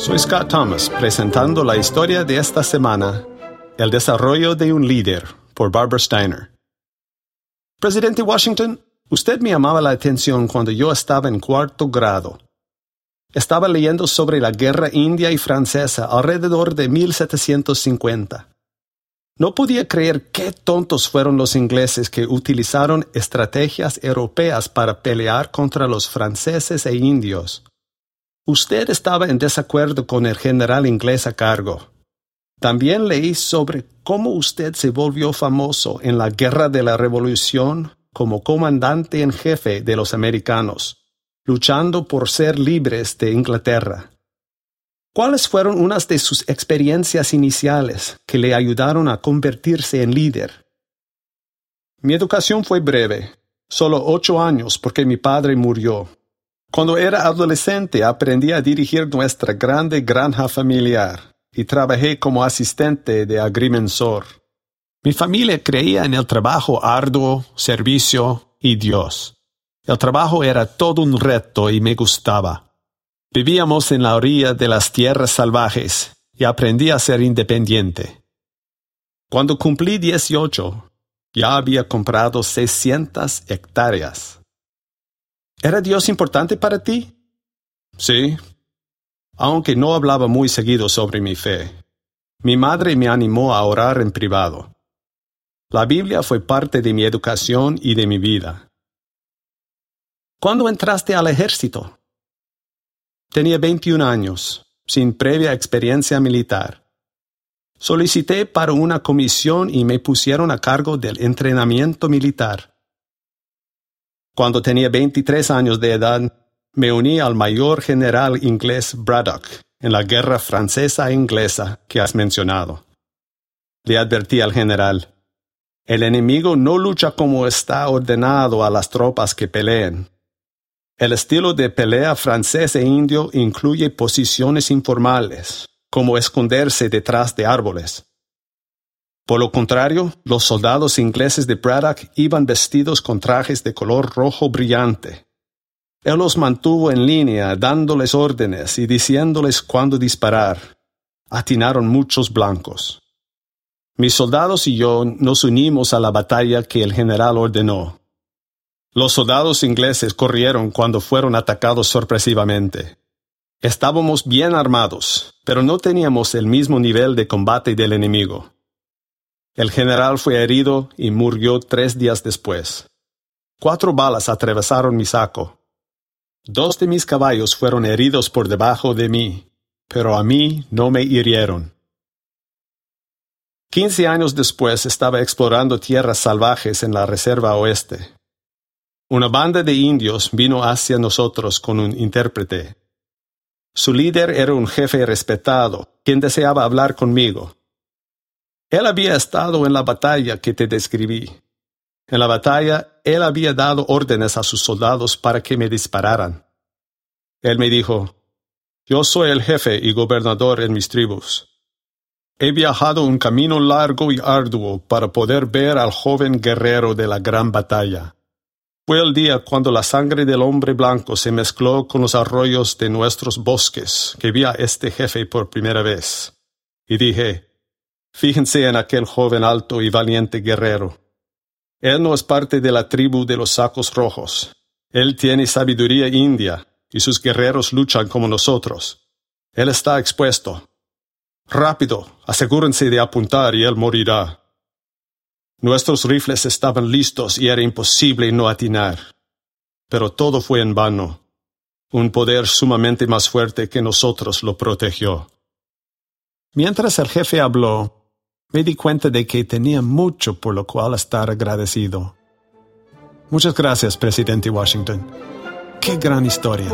Soy Scott Thomas presentando la historia de esta semana, El desarrollo de un líder, por Barbara Steiner. Presidente Washington, usted me llamaba la atención cuando yo estaba en cuarto grado. Estaba leyendo sobre la guerra india y francesa alrededor de 1750. No podía creer qué tontos fueron los ingleses que utilizaron estrategias europeas para pelear contra los franceses e indios. Usted estaba en desacuerdo con el general inglés a cargo. También leí sobre cómo usted se volvió famoso en la Guerra de la Revolución como comandante en jefe de los americanos, luchando por ser libres de Inglaterra. ¿Cuáles fueron unas de sus experiencias iniciales que le ayudaron a convertirse en líder? Mi educación fue breve, solo ocho años porque mi padre murió. Cuando era adolescente aprendí a dirigir nuestra grande granja familiar y trabajé como asistente de agrimensor. Mi familia creía en el trabajo arduo, servicio y Dios. El trabajo era todo un reto y me gustaba. Vivíamos en la orilla de las tierras salvajes y aprendí a ser independiente. Cuando cumplí 18, ya había comprado 600 hectáreas. ¿Era Dios importante para ti? Sí, aunque no hablaba muy seguido sobre mi fe. Mi madre me animó a orar en privado. La Biblia fue parte de mi educación y de mi vida. ¿Cuándo entraste al ejército? Tenía 21 años, sin previa experiencia militar. Solicité para una comisión y me pusieron a cargo del entrenamiento militar. Cuando tenía 23 años de edad, me uní al mayor general inglés Braddock en la guerra francesa e inglesa que has mencionado. Le advertí al general, el enemigo no lucha como está ordenado a las tropas que peleen. El estilo de pelea francés e indio incluye posiciones informales, como esconderse detrás de árboles. Por lo contrario, los soldados ingleses de Braddock iban vestidos con trajes de color rojo brillante. Él los mantuvo en línea, dándoles órdenes y diciéndoles cuándo disparar. Atinaron muchos blancos. Mis soldados y yo nos unimos a la batalla que el general ordenó. Los soldados ingleses corrieron cuando fueron atacados sorpresivamente. Estábamos bien armados, pero no teníamos el mismo nivel de combate del enemigo. El general fue herido y murió tres días después. Cuatro balas atravesaron mi saco. Dos de mis caballos fueron heridos por debajo de mí, pero a mí no me hirieron. Quince años después estaba explorando tierras salvajes en la Reserva Oeste. Una banda de indios vino hacia nosotros con un intérprete. Su líder era un jefe respetado, quien deseaba hablar conmigo. Él había estado en la batalla que te describí. En la batalla, él había dado órdenes a sus soldados para que me dispararan. Él me dijo, Yo soy el jefe y gobernador en mis tribus. He viajado un camino largo y arduo para poder ver al joven guerrero de la gran batalla. Fue el día cuando la sangre del hombre blanco se mezcló con los arroyos de nuestros bosques que vi a este jefe por primera vez. Y dije, Fíjense en aquel joven alto y valiente guerrero. Él no es parte de la tribu de los sacos rojos. Él tiene sabiduría india, y sus guerreros luchan como nosotros. Él está expuesto. Rápido, asegúrense de apuntar y él morirá. Nuestros rifles estaban listos y era imposible no atinar. Pero todo fue en vano. Un poder sumamente más fuerte que nosotros lo protegió. Mientras el jefe habló, me di cuenta de que tenía mucho por lo cual estar agradecido. Muchas gracias, presidente Washington. Qué gran historia.